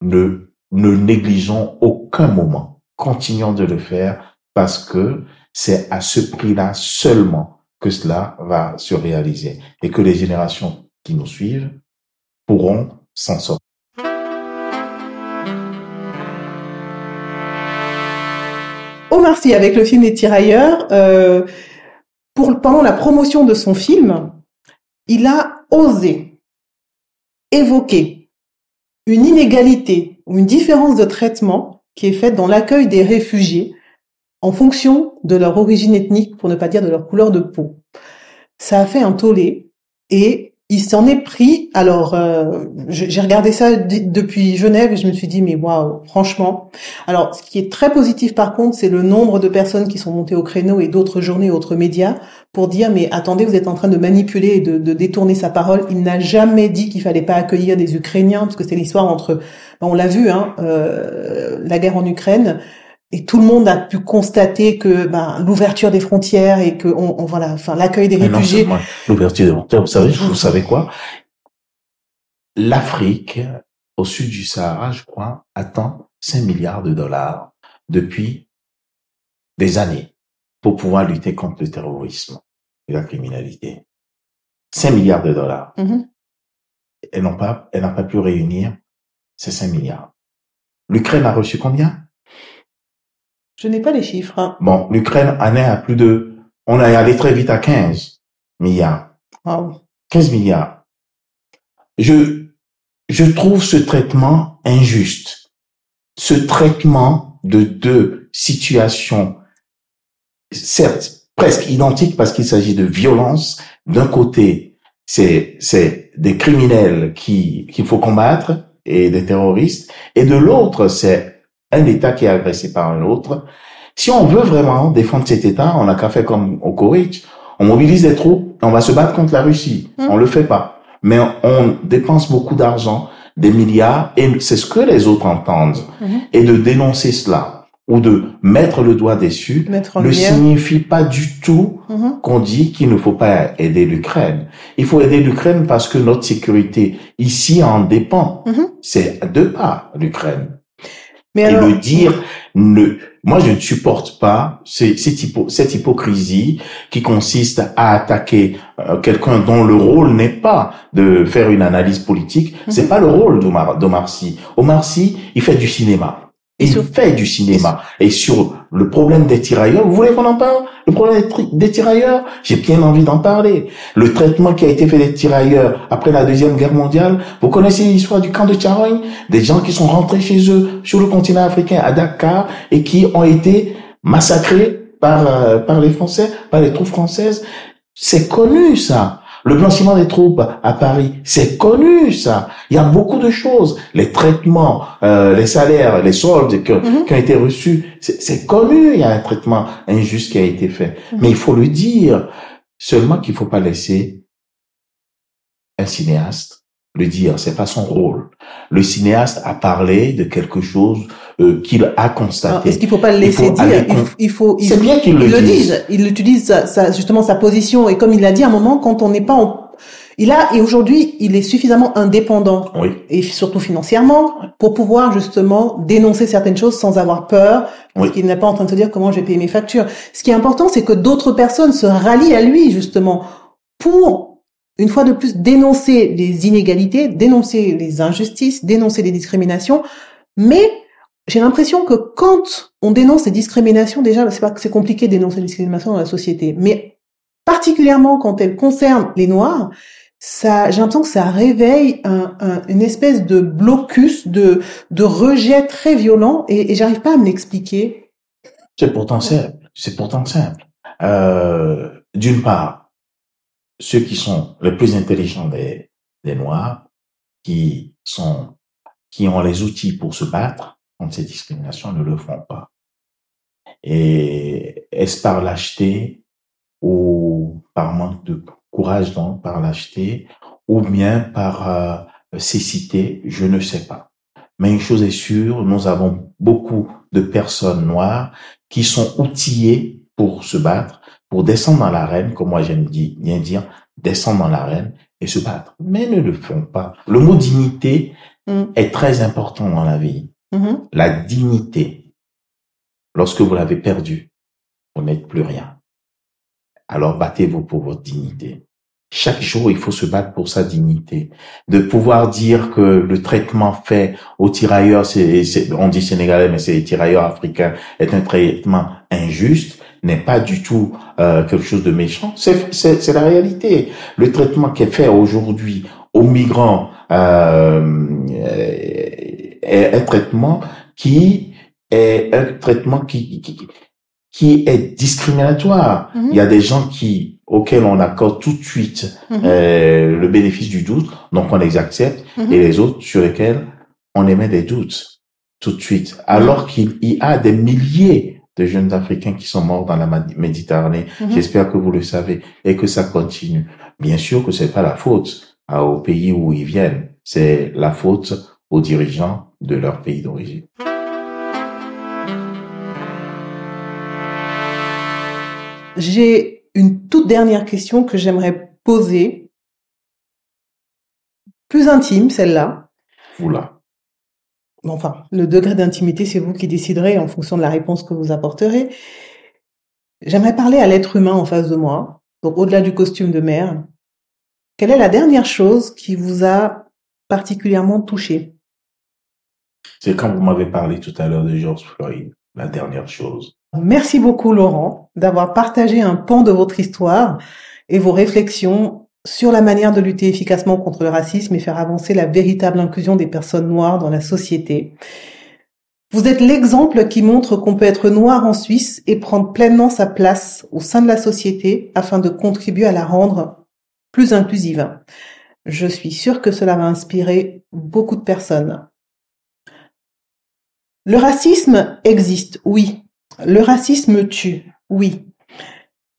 ne ne négligeons aucun moment continuons de le faire parce que c'est à ce prix-là seulement que cela va se réaliser et que les générations qui nous suivent pourront s'en sortir. Omar Sy, avec le film Les Tirailleurs, euh, pendant la promotion de son film, il a osé évoquer une inégalité ou une différence de traitement qui est faite dans l'accueil des réfugiés en fonction de leur origine ethnique, pour ne pas dire de leur couleur de peau. ça a fait un tollé et il s'en est pris. Alors, euh, j'ai regardé ça depuis Genève et je me suis dit, mais waouh, franchement. Alors, ce qui est très positif par contre, c'est le nombre de personnes qui sont montées au créneau et d'autres journées, autres médias, pour dire, mais attendez, vous êtes en train de manipuler et de, détourner sa parole. Il n'a jamais dit qu'il fallait pas accueillir des Ukrainiens, parce que c'est l'histoire entre, on l'a vu, hein, euh, la guerre en Ukraine et tout le monde a pu constater que ben, l'ouverture des frontières et que on, voilà, enfin l'accueil des réfugiés. L'ouverture des frontières, vous savez, vous savez quoi? L'Afrique, au sud du Sahara, je crois, attend 5 milliards de dollars depuis des années pour pouvoir lutter contre le terrorisme et la criminalité. 5 milliards de dollars. Mm-hmm. Elle n'a pas, elle n'a pas pu réunir ces 5 milliards. L'Ukraine a reçu combien? Je n'ai pas les chiffres. Hein. Bon, l'Ukraine en est à plus de... On est allé très vite à 15 milliards. Wow. 15 milliards. Je, je trouve ce traitement injuste. Ce traitement de deux situations, certes, presque identiques parce qu'il s'agit de violence. D'un côté, c'est, c'est des criminels qui, qu'il faut combattre et des terroristes. Et de l'autre, c'est un État qui est agressé par un autre. Si on veut vraiment défendre cet État, on n'a qu'à faire comme au Koweït. On mobilise des troupes on va se battre contre la Russie. On hmm. On le fait pas. Mais on dépense beaucoup d'argent, des milliards, et c'est ce que les autres entendent. Hmm. Et de dénoncer cela ou de mettre le doigt dessus ne signifie pas du tout hmm. qu'on dit qu'il ne faut pas aider l'Ukraine. Il faut aider l'Ukraine parce que notre sécurité ici en dépend. C'est de pas l'Ukraine et le dire, ne, moi je ne supporte pas cette, cette hypocrisie qui consiste à attaquer euh, quelqu'un dont le rôle n'est pas de faire une analyse politique. C'est mhm. pas le rôle d'Omar Sy. Omar Sy, il fait du cinéma. Il fait du cinéma. Et sur le problème des tirailleurs, vous voulez qu'on en parle? Le problème des tirailleurs? J'ai bien envie d'en parler. Le traitement qui a été fait des tirailleurs après la Deuxième Guerre mondiale, vous connaissez l'histoire du camp de Tcharogne? Des gens qui sont rentrés chez eux sur le continent africain, à Dakar, et qui ont été massacrés par, euh, par les Français, par les troupes françaises. C'est connu ça. Le blanchiment des troupes à Paris, c'est connu ça. Il y a beaucoup de choses. Les traitements, euh, les salaires, les soldes mhm. qui ont été reçus, c'est connu. Il y a un traitement injuste qui a été fait. Mhm. Mais il faut le dire. Seulement qu'il faut pas laisser un cinéaste le dire. C'est pas son rôle. Le cinéaste a parlé de quelque chose euh, qu'il a constaté. Est-ce qu'il faut pas le laisser dire Il faut. Il, c'est bien qu'il le, le dise. Il utilise sa, justement sa position et comme il l'a dit à un moment, quand on n'est pas en il a et aujourd'hui, il est suffisamment indépendant oui. et surtout financièrement pour pouvoir justement dénoncer certaines choses sans avoir peur, parce qu'il n'est pas en train de se dire comment je vais payer mes factures. Ce qui est important, c'est que d'autres personnes se rallient à lui justement pour une fois de plus dénoncer les inégalités, dénoncer les injustices, dénoncer les discriminations, mais j'ai l'impression que quand on dénonce les discriminations, déjà, c'est pas c'est compliqué de dénoncer les discriminations dans la société, mais particulièrement quand elles concernent les Noirs, ça, j'ai l'impression que ça réveille un, une espèce de blocus, de, de rejet très violent, et, et j'arrive pas à me l'expliquer. C'est pourtant simple. C'est pourtant simple. Euh, D'une part, ceux qui sont les plus intelligents des, des Noirs, qui sont, qui ont les outils pour se battre, contre ces discriminations ne le font pas. Et est-ce par lâcheté ou par manque de courage donc par lâcheté ou bien par euh, cécité, je ne sais pas. Mais une chose est sûre, nous avons beaucoup de personnes noires qui sont outillées pour se battre, pour descendre dans l'arène, comme moi j'aime bien dire, descendre dans l'arène et se battre. Mais ne le font pas. Le mot dignité mm. est très important dans la vie. Mm-hmm. La dignité. Lorsque vous l'avez perdue, vous n'êtes plus rien. Alors battez-vous pour votre dignité. Chaque jour, il faut se battre pour sa dignité. De pouvoir dire que le traitement fait aux tirailleurs, on dit sénégalais, mais c'est les tirailleurs africains, est un traitement injuste, n'est pas du tout euh, quelque chose de méchant. C'est, c'est, la réalité. Le traitement qui est fait aujourd'hui aux migrants euh, est un traitement qui est un traitement qui, qui, qui est discriminatoire. Mhm. Il y a des gens qui auxquels on accorde tout de suite Mhm. euh, le bénéfice du doute, donc on les accepte, Mhm. et les autres sur lesquels on émet des doutes tout de suite, alors qu'il y a des milliers de jeunes Africains qui sont morts dans la Méditerranée. J'espère que vous le savez et que ça continue. Bien sûr que c'est pas la faute à- au pays où ils viennent, c'est la faute aux dirigeants de leur pays d'origine. J'ai une toute dernière question que j'aimerais poser, plus intime celle-là. Voilà. Bon, Enfin, le degré d'intimité, c'est vous qui déciderez en fonction de la réponse que vous apporterez. J'aimerais parler à l'être humain en face de moi, donc au-delà du costume de mère. Quelle est la dernière chose qui vous a particulièrement touché? C'est quand vous m'avez parlé tout à l'heure de George Floyd, la dernière chose. Merci beaucoup Laurent d'avoir partagé un pan de votre histoire et vos réflexions sur la manière de lutter efficacement contre le racisme et faire avancer la véritable inclusion des personnes noires dans la société. Vous êtes l'exemple qui montre qu'on peut être noir en Suisse et prendre pleinement sa place au sein de la société afin de contribuer à la rendre plus inclusive. Je suis sûre que cela va inspirer beaucoup de personnes. Le racisme existe, oui. Le racisme tue, oui.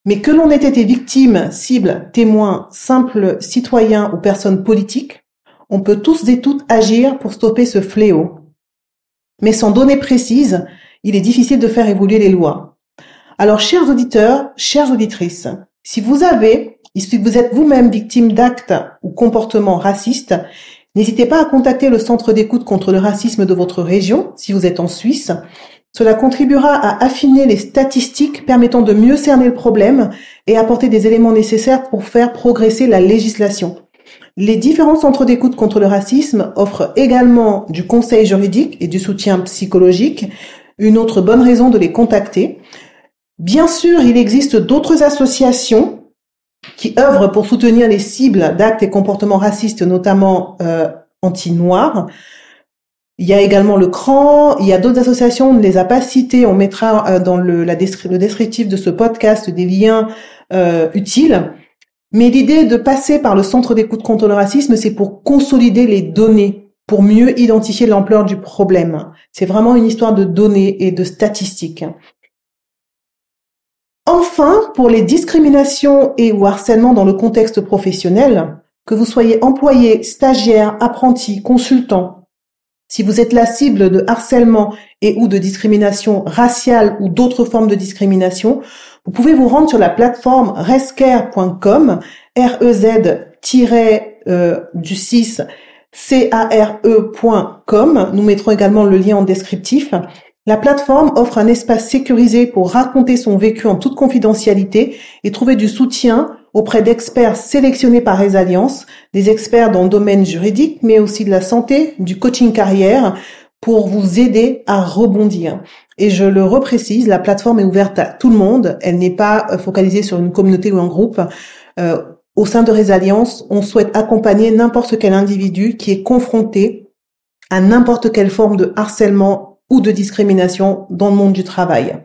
Mais que l'on ait été victime, cible, témoin, simple citoyen ou personne politique, on peut tous et toutes agir pour stopper ce fléau. Mais sans données précises, il est difficile de faire évoluer les lois. Alors, chers auditeurs, chères auditrices, si vous avez, si vous êtes vous-même victime d'actes ou comportements racistes, n'hésitez pas à contacter le centre d'écoute contre le racisme de votre région, si vous êtes en Suisse. Cela contribuera à affiner les statistiques permettant de mieux cerner le problème et apporter des éléments nécessaires pour faire progresser la législation. Les différents centres d'écoute contre le racisme offrent également du conseil juridique et du soutien psychologique, une autre bonne raison de les contacter. Bien sûr, il existe d'autres associations qui œuvrent pour soutenir les cibles d'actes et comportements racistes, notamment euh, anti-noirs. Il y a également le CRAN, il y a d'autres associations, on ne les a pas citées, on mettra euh, dans le, le descriptif de ce podcast des liens euh, utiles. Mais l'idée de passer par le centre d'écoute contre le racisme, c'est pour consolider les données, pour mieux identifier l'ampleur du problème. C'est vraiment une histoire de données et de statistiques. Enfin, pour les discriminations et ou harcèlements dans le contexte professionnel, que vous soyez employé, stagiaire, apprenti, consultant, si vous êtes la cible de harcèlement et ou de discrimination raciale ou d'autres formes de discrimination, vous pouvez vous rendre sur la plateforme rescare.com, R-E-Z- du 6 C-A-R-E.com. Nous mettrons également le lien en descriptif. La plateforme offre un espace sécurisé pour raconter son vécu en toute confidentialité et trouver du soutien auprès d'experts sélectionnés par les alliances, des experts dans le domaine juridique, mais aussi de la santé, du coaching carrière, pour vous aider à rebondir. Et je le reprécise, la plateforme est ouverte à tout le monde. Elle n'est pas euh, focalisée sur une communauté ou un groupe. Euh, au sein de Résalliance, on souhaite accompagner n'importe quel individu qui est confronté à n'importe quelle forme de harcèlement ou de discrimination dans le monde du travail.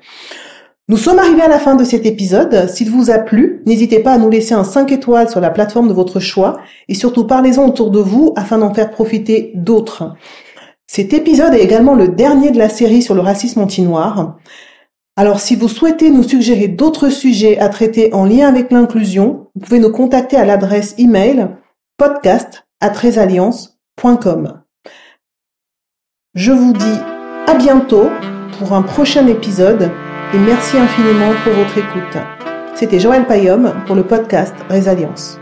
Nous sommes arrivés à la fin de cet épisode. S'il vous a plu, n'hésitez pas à nous laisser un 5 étoiles sur la plateforme de votre choix et surtout parlez-en autour de vous afin d'en faire profiter d'autres. Cet épisode est également le dernier de la série sur le racisme anti-noir. Alors si vous souhaitez nous suggérer d'autres sujets à traiter en lien avec l'inclusion, vous pouvez nous contacter à l'adresse email podcast@tresalliance.com. Je vous dis à bientôt pour un prochain épisode et merci infiniment pour votre écoute. C'était Joël Payom pour le podcast Résalience.